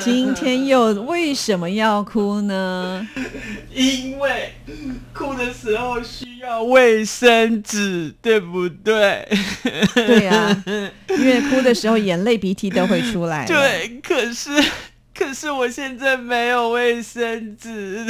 今天又为什么要哭呢？因为哭的时候需要卫生纸，对不对？对呀，因为哭的时候眼泪鼻涕都会出来。对，可是。可是我现在没有卫生纸。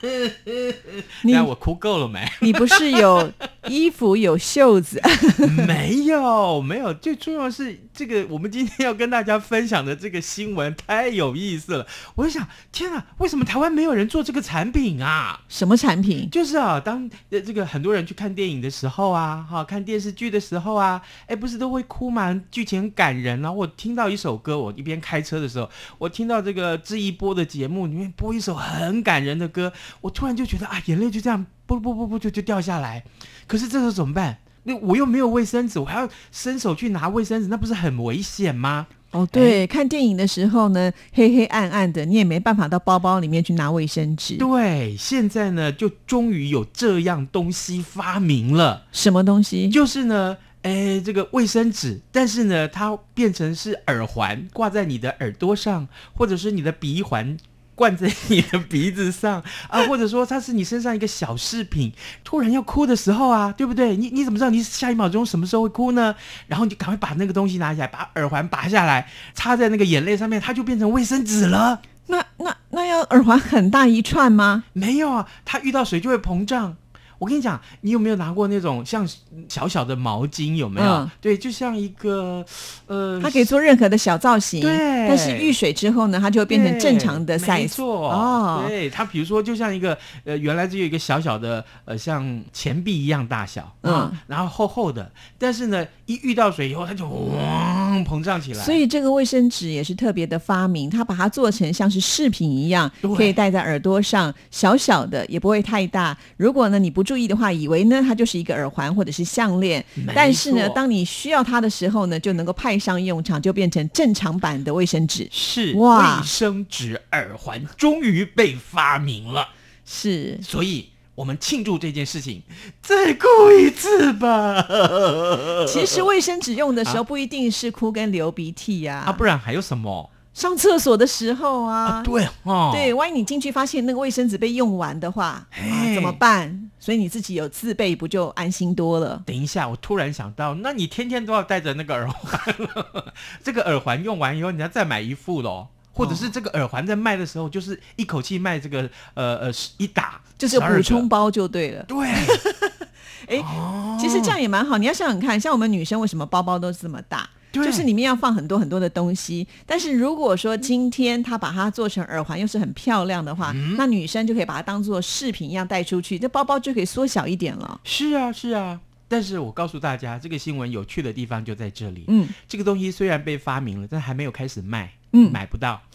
你看我哭够了没？你不是有 衣服有袖子？没有，没有。最重要的是这个，我们今天要跟大家分享的这个新闻太有意思了。我就想，天啊，为什么台湾没有人做这个产品啊？什么产品？就是啊，当这个很多人去看电影的时候啊，哈，看电视剧的时候啊，哎，不是都会哭吗？剧情很感人啊。我听到一首歌，我一边开车的时候，我听。听到这个这一波的节目里面播一首很感人的歌，我突然就觉得啊，眼泪就这样不不不不就就掉下来。可是这时候怎么办？那我又没有卫生纸，我还要伸手去拿卫生纸，那不是很危险吗？哦，对，看电影的时候呢，黑黑暗暗的，你也没办法到包包里面去拿卫生纸。对，现在呢，就终于有这样东西发明了。什么东西？就是呢。哎，这个卫生纸，但是呢，它变成是耳环，挂在你的耳朵上，或者是你的鼻环灌在你的鼻子上啊，或者说它是你身上一个小饰品。突然要哭的时候啊，对不对？你你怎么知道你下一秒钟什么时候会哭呢？然后你就赶快把那个东西拿起来，把耳环拔下来，插在那个眼泪上面，它就变成卫生纸了。那那那要耳环很大一串吗？没有啊，它遇到水就会膨胀。我跟你讲，你有没有拿过那种像小小的毛巾？有没有？对，就像一个呃，它可以做任何的小造型。对，但是遇水之后呢，它就会变成正常的 size。没错哦，对，它比如说就像一个呃，原来只有一个小小的呃，像钱币一样大小，嗯，然后厚厚的，但是呢，一遇到水以后，它就嗡膨胀起来。所以这个卫生纸也是特别的发明，它把它做成像是饰品一样，可以戴在耳朵上，小小的也不会太大。如果呢，你不注注意的话，以为呢它就是一个耳环或者是项链，但是呢，当你需要它的时候呢，就能够派上用场，就变成正常版的卫生纸。是哇，卫生纸耳环终于被发明了。是，所以我们庆祝这件事情，再哭一次吧。其实卫生纸用的时候不一定是哭跟流鼻涕呀，啊，不然还有什么？上厕所的时候啊，对哦，对，万一你进去发现那个卫生纸被用完的话，啊，怎么办？所以你自己有自备，不就安心多了？等一下，我突然想到，那你天天都要戴着那个耳环，这个耳环用完以后，你要再买一副喽，或者是这个耳环在卖的时候，就是一口气卖这个呃呃一打，就是补充包就对了。对，哎，其实这样也蛮好。你要想想看，像我们女生为什么包包都这么大？就是里面要放很多很多的东西，但是如果说今天他把它做成耳环，又是很漂亮的话，那女生就可以把它当做饰品一样带出去，这包包就可以缩小一点了。是啊，是啊。但是我告诉大家，这个新闻有趣的地方就在这里。嗯，这个东西虽然被发明了，但还没有开始卖，嗯，买不到。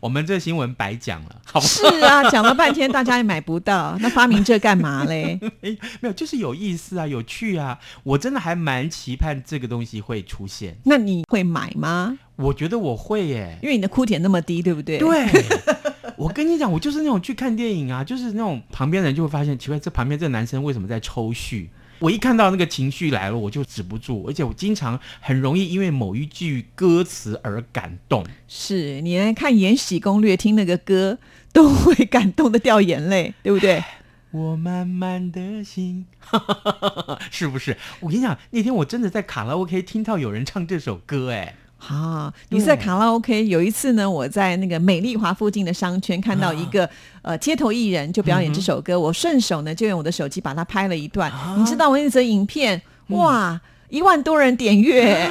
我们这新闻白讲了，好是啊，讲了半天，大家也买不到，那发明这干嘛嘞？哎，没有，就是有意思啊，有趣啊，我真的还蛮期盼这个东西会出现。那你会买吗？我觉得我会耶，因为你的哭点那么低，对不对？对，我跟你讲，我就是那种去看电影啊，就是那种旁边人就会发现奇怪，这旁边这男生为什么在抽蓄？我一看到那个情绪来了，我就止不住，而且我经常很容易因为某一句歌词而感动。是你来看《延禧攻略》，听那个歌都会感动的掉眼泪，对不对？我慢慢的心，是不是？我跟你讲，那天我真的在卡拉 OK 听到有人唱这首歌，哎。啊！你在卡拉 OK 有一次呢，我在那个美丽华附近的商圈看到一个呃街头艺人就表演这首歌，我顺手呢就用我的手机把它拍了一段。你知道我那则影片哇，一万多人点阅，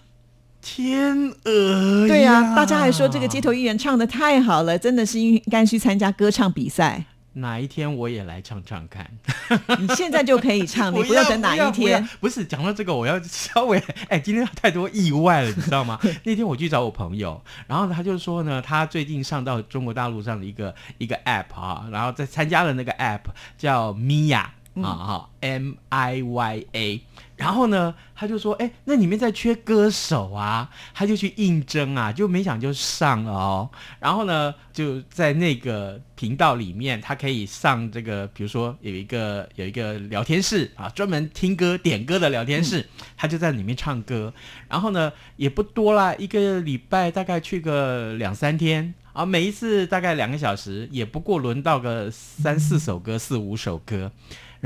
天鹅！对呀，大家还说这个街头艺人唱的太好了，真的是应该去参加歌唱比赛。哪一天我也来唱唱看。你现在就可以唱，你不要等哪一天。不是讲到这个，我要稍微 哎，今天太多意外了，你知道吗？那天我去找我朋友，然后他就说呢，他最近上到中国大陆上的一个一个 app 啊，然后在参加了那个 app 叫 Mia。啊哈，M I Y A，然后呢，他就说，哎，那里面在缺歌手啊，他就去应征啊，就没想就上了哦。然后呢，就在那个频道里面，他可以上这个，比如说有一个有一个聊天室啊，专门听歌点歌的聊天室，他就在里面唱歌。然后呢，也不多啦，一个礼拜大概去个两三天啊，每一次大概两个小时，也不过轮到个三四首歌，四五首歌。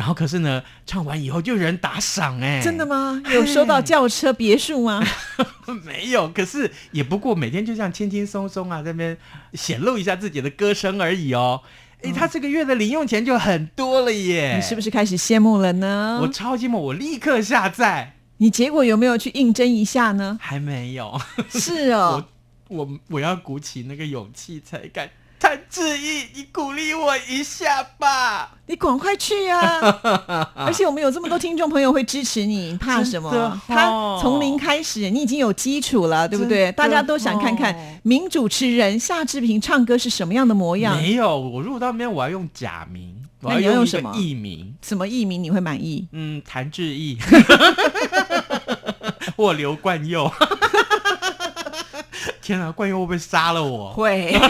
然后可是呢，唱完以后就有人打赏哎，真的吗？有收到轿车别墅吗？没有，可是也不过每天就这样轻轻松松啊，这边显露一下自己的歌声而已哦。哎，他这个月的零用钱就很多了耶，你是不是开始羡慕了呢？我超羡慕，我立刻下载。你结果有没有去应征一下呢？还没有。是哦，我我我要鼓起那个勇气才敢。谭志毅，你鼓励我一下吧！你赶快去啊！而且我们有这么多听众朋友会支持你，怕什么？他从零开始，你已经有基础了，对不对？大家都想看看名主持人夏志平唱歌是什么样的模样。没有，我如果到那边，我要用假名，那你要用什么艺名？什么艺名你会满意？嗯，谭志毅，或刘冠佑。天啊，冠佑会不会杀了我？会。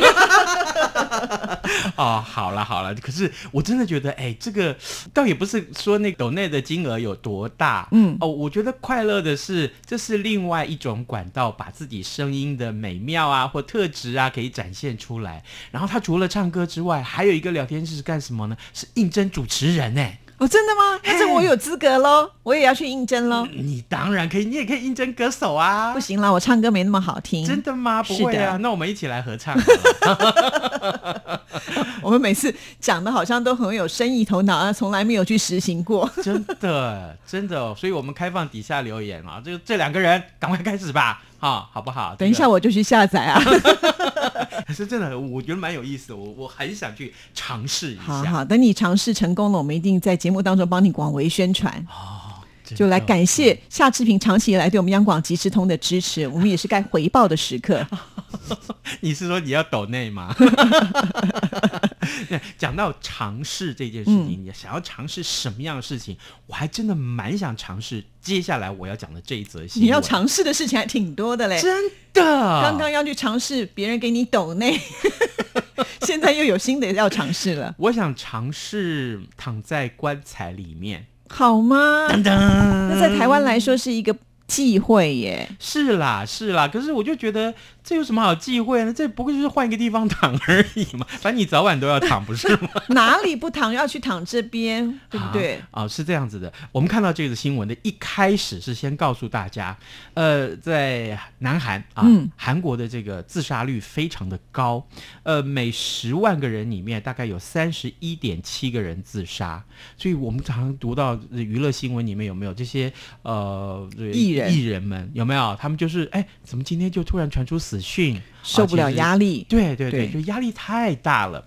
哦，好了好了，可是我真的觉得，哎，这个倒也不是说那抖内的金额有多大，嗯，哦，我觉得快乐的是，这是另外一种管道，把自己声音的美妙啊或特质啊可以展现出来。然后他除了唱歌之外，还有一个聊天室是干什么呢？是应征主持人哎。哦，真的吗？那这我有资格喽，我也要去应征喽。你当然可以，你也可以应征歌手啊。不行啦，我唱歌没那么好听。真的吗？不会啊，那我们一起来合唱。我们每次讲的好像都很有生意头脑啊，从来没有去实行过。真的，真的，所以我们开放底下留言啊，就这两个人赶快开始吧，哈，好不好？等一下我就去下载啊。是真的，我觉得蛮有意思的，我我很想去尝试一下。好好，等你尝试成功了，我们一定在节目当中帮你广为宣传。哦，就来感谢夏志平长期以来对我们央广即时通的支持，我们也是该回报的时刻。你是说你要抖内吗？讲到尝试这件事情，你想要尝试什么样的事情？我还真的蛮想尝试。接下来我要讲的这一则新闻，你要尝试的事情还挺多的嘞，真的。刚刚要去尝试别人给你抖内，现在又有新的要尝试了。我想尝试躺在棺材里面，好吗？那在台湾来说是一个忌讳耶。是啦，是啦。可是我就觉得。这有什么好忌讳呢？这不过就是换一个地方躺而已嘛。反正你早晚都要躺，不是吗？哪里不躺要去躺这边，对不对？啊，是这样子的。我们看到这个新闻的一开始是先告诉大家，呃，在南韩啊，韩国的这个自杀率非常的高，呃，每十万个人里面大概有三十一点七个人自杀。所以我们常读到娱乐新闻里面有没有这些呃艺人艺人们有没有？他们就是哎，怎么今天就突然传出？死讯受不了压力，对对对，就压力太大了。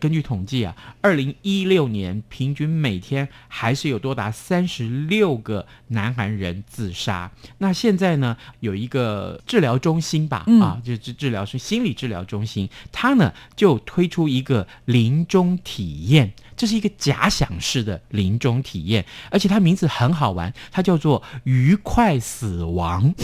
根据统计啊，二零一六年平均每天还是有多达三十六个南韩人自杀。那现在呢，有一个治疗中心吧，啊，就治治疗是心理治疗中心，它呢就推出一个临终体验。这是一个假想式的临终体验，而且它名字很好玩，它叫做“愉快死亡”。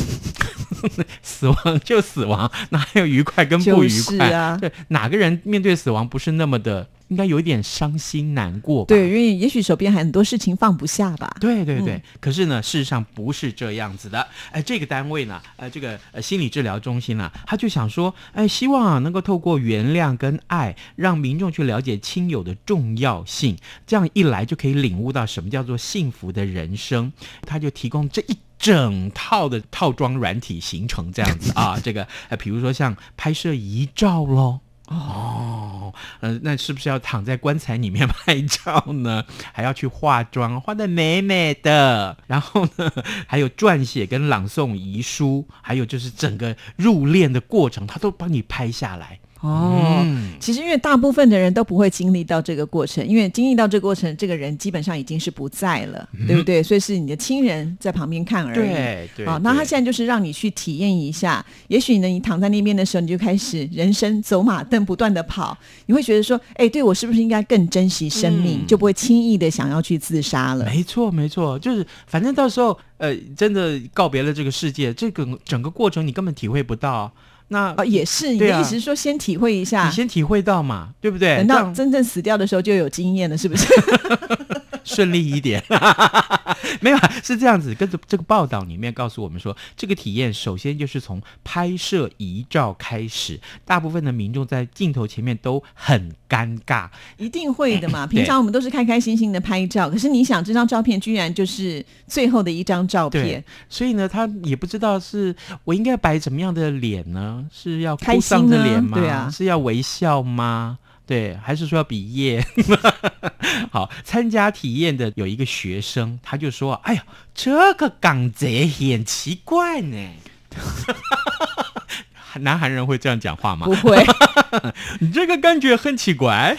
死亡就死亡，哪还有愉快跟不愉快啊？对，哪个人面对死亡不是那么的？应该有一点伤心难过吧？对，因为也许手边很多事情放不下吧。对对对，可是呢，事实上不是这样子的。哎，这个单位呢，呃，这个呃心理治疗中心呢，他就想说，哎，希望啊能够透过原谅跟爱，让民众去了解亲友的重要性，这样一来就可以领悟到什么叫做幸福的人生。他就提供这一整套的套装软体形成这样子啊，这个呃，比如说像拍摄遗照喽。哦，呃，那是不是要躺在棺材里面拍照呢？还要去化妆，化的美美的。然后呢，还有撰写跟朗诵遗书，还有就是整个入殓的过程，他都帮你拍下来。哦，嗯其实因为大部分的人都不会经历到这个过程，因为经历到这个过程，这个人基本上已经是不在了，对不对？所以是你的亲人在旁边看而已。对对，好，那他现在就是让你去体验一下，也许呢，你躺在那边的时候，你就开始人生走马灯不断的跑，你会觉得说，哎，对我是不是应该更珍惜生命，嗯就不会轻易的想要去自杀了？没错，没错，就是反正到时候，呃，真的告别了这个世界，这个整个过程你根本体会不到。那啊，也是，你的意思是说，先体会一下你，先体会到嘛，对不对？等到真正死掉的时候就有经验了，是不是？顺利一点。没有啊，是这样子。跟着这个报道里面告诉我们说，这个体验首先就是从拍摄遗照开始，大部分的民众在镜头前面都很尴尬。一定会的嘛。平常我们都是开开心心的拍照，可是你想，这张照片居然就是最后的一张照片，，所以呢，他也不知道是我应该摆怎么样的脸呢？是要开哭丧心啊着脸吗？对啊是要微笑吗？对，还是说要比耶？好，参加体验的有一个学生，他就说：“哎呀，这个港贼很奇怪呢。”南韩人会这样讲话吗？不会。你这个感觉很奇怪。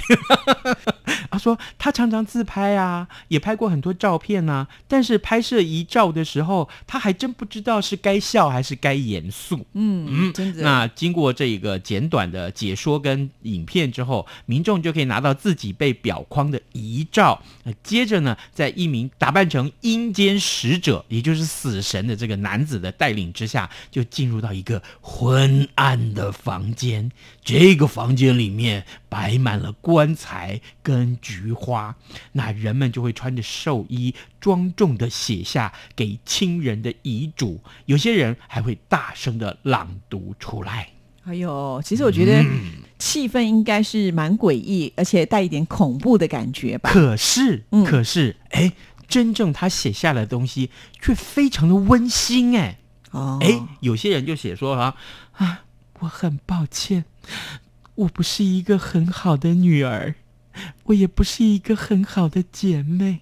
他说他常常自拍啊，也拍过很多照片啊，但是拍摄遗照的时候，他还真不知道是该笑还是该严肃。嗯，真的。那经过这个简短的解说跟影片之后，民众就可以拿到自己被裱框的遗照。那接着呢，在一名打扮成阴间使者，也就是死神的这个男子的带领之下，就进入到一个昏暗的房间。这个房间里面摆满了棺材跟菊花，那人们就会穿着寿衣，庄重的写下给亲人的遗嘱，有些人还会大声的朗读出来。哎呦，其实我觉得嗯气氛应该是蛮诡异，而且带一点恐怖的感觉吧。可是，嗯可是，哎，真正他写下来的东西却非常的温馨，哎。哦，哎，有些人就写说啊啊，我很抱歉，我不是一个很好的女儿，我也不是一个很好的姐妹。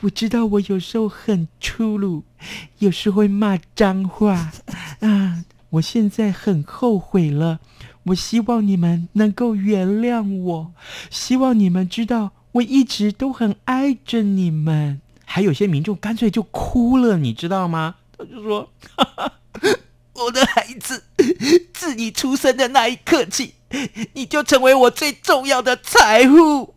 我知道我有时候很粗鲁，有时会骂脏话啊，我现在很后悔了。我希望你们能够原谅我，希望你们知道我一直都很爱着你们。还有些民众干脆就哭了，你知道吗？他就说。我的孩子，自你出生的那一刻起，你就成为我最重要的财富。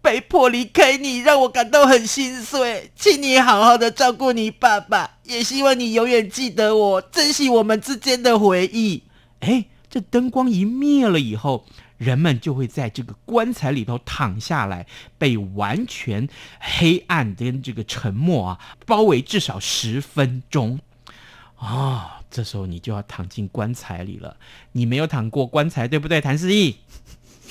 被迫离开你，让我感到很心碎。请你好好的照顾你爸爸，也希望你永远记得我，珍惜我们之间的回忆。哎，这灯光一灭了以后，人们就会在这个棺材里头躺下来，被完全黑暗跟这个沉默啊包围至少十分钟。哦，这时候你就要躺进棺材里了。你没有躺过棺材，对不对，谭思义？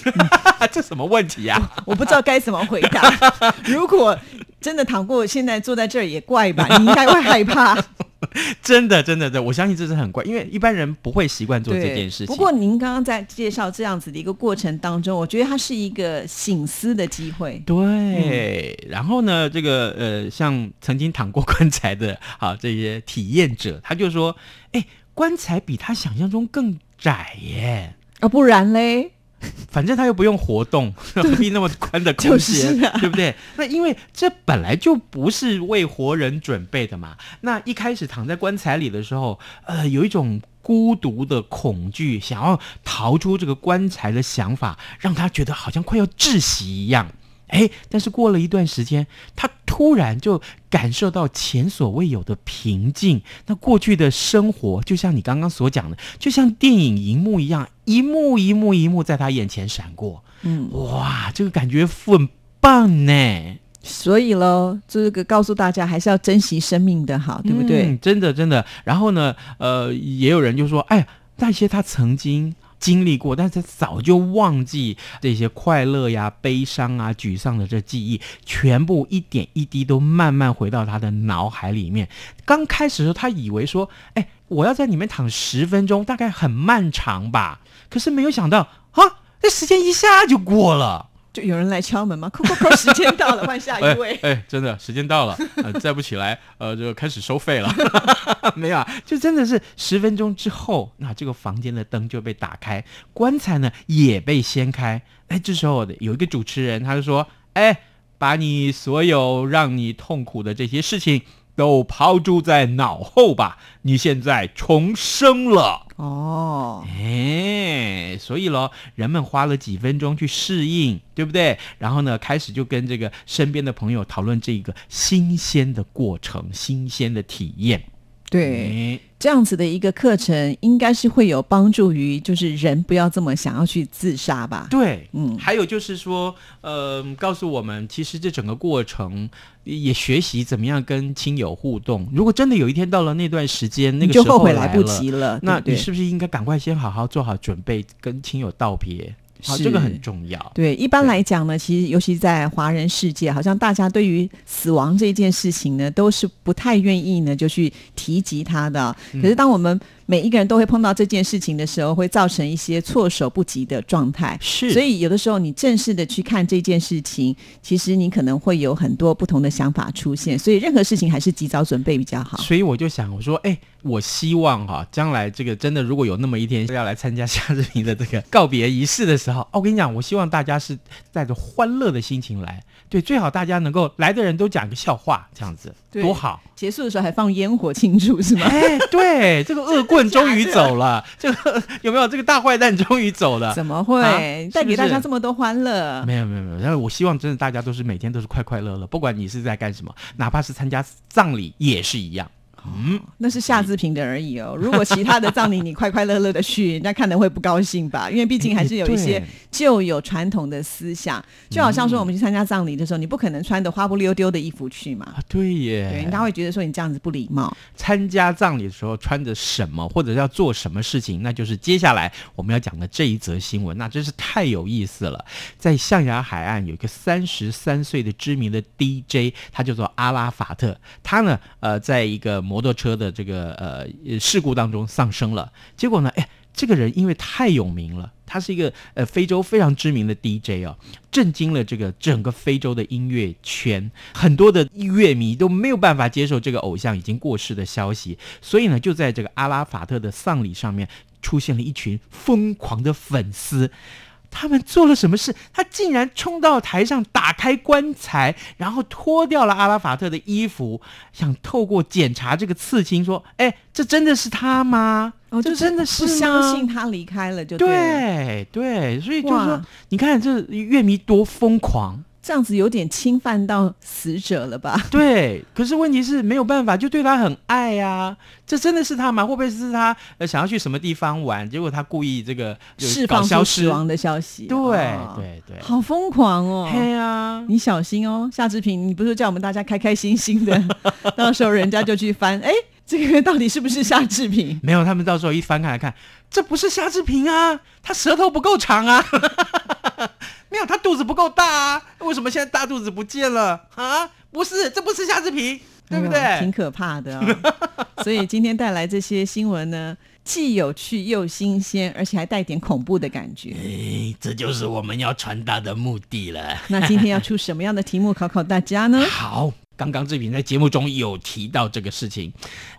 这什么问题呀、我不知道该怎么回答。如果真的躺过，现在坐在这儿也怪吧？你应该会害怕。真的，真的，真的，我相信这是很怪，因为一般人不会习惯做这件事情。不过您刚刚在介绍这样子的一个过程当中，我觉得它是一个醒思的机会。对，然后呢，这个呃，像曾经躺过棺材的啊这些体验者，他就说，哎，棺材比他想象中更窄耶。啊，不然嘞，反正他又不用活动，何必那么宽的空间，就是啊 对不对？那因为这本来就不是为活人准备的嘛。那一开始躺在棺材里的时候，呃，有一种孤独的恐惧，想要逃出这个棺材的想法，让他觉得好像快要窒息一样。哎，但是过了一段时间，他突然就感受到前所未有的平静。那过去的生活，就像你刚刚所讲的，就像电影荧幕一样，一幕一幕一幕在他眼前闪过。嗯，哇，这个感觉很棒呢，所以喽，这个告诉大家还是要珍惜生命的好，对不对？嗯真的真的。然后呢，呃，也有人就说，哎，那些他曾经。经历过，但是他早就忘记这些快乐呀、悲伤啊、沮丧的这记忆，全部一点一滴都慢慢回到他的脑海里面。刚开始的时候，他以为说，哎，我要在里面躺十分钟，大概很漫长吧。可是没有想到，啊，这时间一下就过了。就有人来敲门吗？扣扣扣，时间到了，换下一位。哎，真的时间到了，呃，再不起来，呃，就开始收费了。没有啊，就真的是十分钟之后，那这个房间的灯就被打开，棺材呢也被掀开。哎，这时候有一个主持人，他就说：“哎，把你所有让你痛苦的这些事情都抛诸在脑后吧，你现在重生了。”哦，哎，所以咯，人们花了几分钟去适应，对不对？然后呢，开始就跟这个身边的朋友讨论这个新鲜的过程、新鲜的体验。对，这样子的一个课程，应该是会有帮助于，就是人不要这么想要去自杀吧？对，嗯，还有就是说，呃，告诉我们，其实这整个过程也学习怎么样跟亲友互动。如果真的有一天到了那段时间，那个就后悔来不及了，那你是不是应该赶快先好好做好准备，跟亲友道别？好，这个很重要。对，一般来讲呢，其实尤其在华人世界，好像大家对于死亡这件事情呢，都是不太愿意呢，就去提及它的。可是当我们每一个人都会碰到这件事情的时候，会造成一些措手不及的状态。是，所以有的时候你正式的去看这件事情，其实你可能会有很多不同的想法出现。所以任何事情还是及早准备比较好。所以我就想，我说，哎，我希望哈，将来这个真的如果有那么一天要来参加夏志平的这个告别仪式的时候，哦，我跟你讲，我希望大家是带着欢乐的心情来。对，最好大家能够来的人都讲个笑话，这样子多好。结束的时候还放烟火庆祝是吗？哎，对，这个恶棍终于走了，这个有没有？这个大坏蛋终于走了？怎么会带给大家这么多欢乐？没有没有没有，但是我希望真的大家都是每天都是快快乐乐，不管你是在干什么，哪怕是参加葬礼也是一样。嗯，那是夏志平的而已哦。如果其他的葬礼你快快乐乐的去，人家看的会不高兴吧？因为毕竟还是有一些旧有传统的思想，就好像说我们去参加葬礼的时候，你不可能穿的花不溜丢的衣服去嘛。对耶，对，人家会觉得说你这样子不礼貌。参加葬礼的时候穿着什么，或者要做什么事情，那就是接下来我们要讲的这一则新闻。那真是太有意思了。在象牙海岸有一个三十三岁的知名的 DJ，他叫做阿拉法特。他呢，呃，在一个摩托车的这个呃事故当中丧生了，结果呢，哎，这个人因为太有名了，他是一个呃非洲非常知名的 DJ 哦，震惊了这个整个非洲的音乐圈，很多的乐迷都没有办法接受这个偶像已经过世的消息，所以呢，就在这个阿拉法特的丧礼上面出现了一群疯狂的粉丝。他们做了什么事？他竟然冲到台上，打开棺材，然后脱掉了阿拉法特的衣服，想透过检查这个刺青，说：“哎，这真的是他吗？哦，这真的是不相信他离开了就对对，所以就说，你看这乐迷多疯狂。”这样子有点侵犯到死者了吧？对，可是问题是没有办法，就对他很爱呀。这真的是他吗？会不会是他呃想要去什么地方玩，结果他故意这个释放出死亡的消息？对对对，好疯狂哦！嘿啊，你小心哦，夏志平，你不是叫我们大家开开心心的，到时候人家就去翻，哎，这个到底是不是夏志平？没有，他们到时候一翻开来看，这不是夏志平啊，他舌头不够长啊。没有，他肚子不够大啊！为什么现在大肚子不见了啊？不是，这不是夏志平，对不对？挺可怕的哦。所以今天带来这些新闻呢，既有趣又新鲜，而且还带点恐怖的感觉。哎，这就是我们要传达的目的了。那今天要出什么样的题目考考大家呢？好，刚刚志平在节目中有提到这个事情，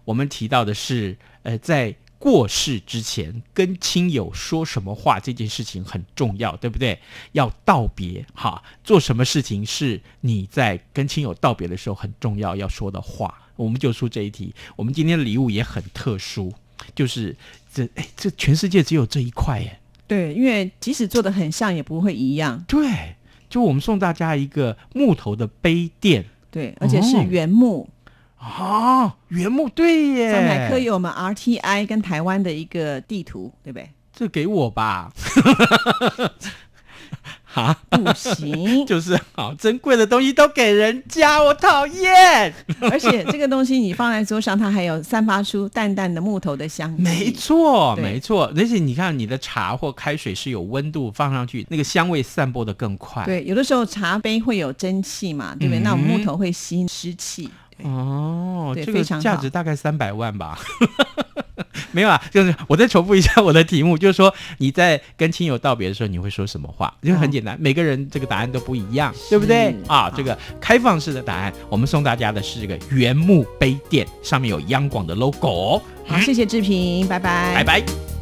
我们提到的是，呃，在。过世之前跟亲友说什么话这件事情很重要，对不对？要道别哈，做什么事情是你在跟亲友道别的时候很重要要说的话？我们就出这一题。我们今天的礼物也很特殊，就是这哎，这全世界只有这一块耶。对，因为即使做的很像，也不会一样。对，就我们送大家一个木头的杯垫，对，而且是原木。啊，原木对耶！上海科有我们 RTI 跟台湾的一个地图，对不对？这给我吧。哈，不行，就是好珍贵的东西都给人家，我讨厌。而且这个东西你放在桌上，它还有散发出淡淡的木头的香味。没错，没错。而且你看，你的茶或开水是有温度，放上去那个香味散播的更快。对，有的时候茶杯会有蒸汽嘛，对不对？那我们木头会吸湿气。哦，这个价值大概三百万吧。没有啊，就是我再重复一下我的题目，就是说你在跟亲友道别的时候，你会说什么话？因为很简单，每个人这个答案都不一样，对不对？啊，这个开放式的答案，我们送大家的是这个原木杯垫，上面有央广的 logo。好，谢谢志平，拜拜，拜拜。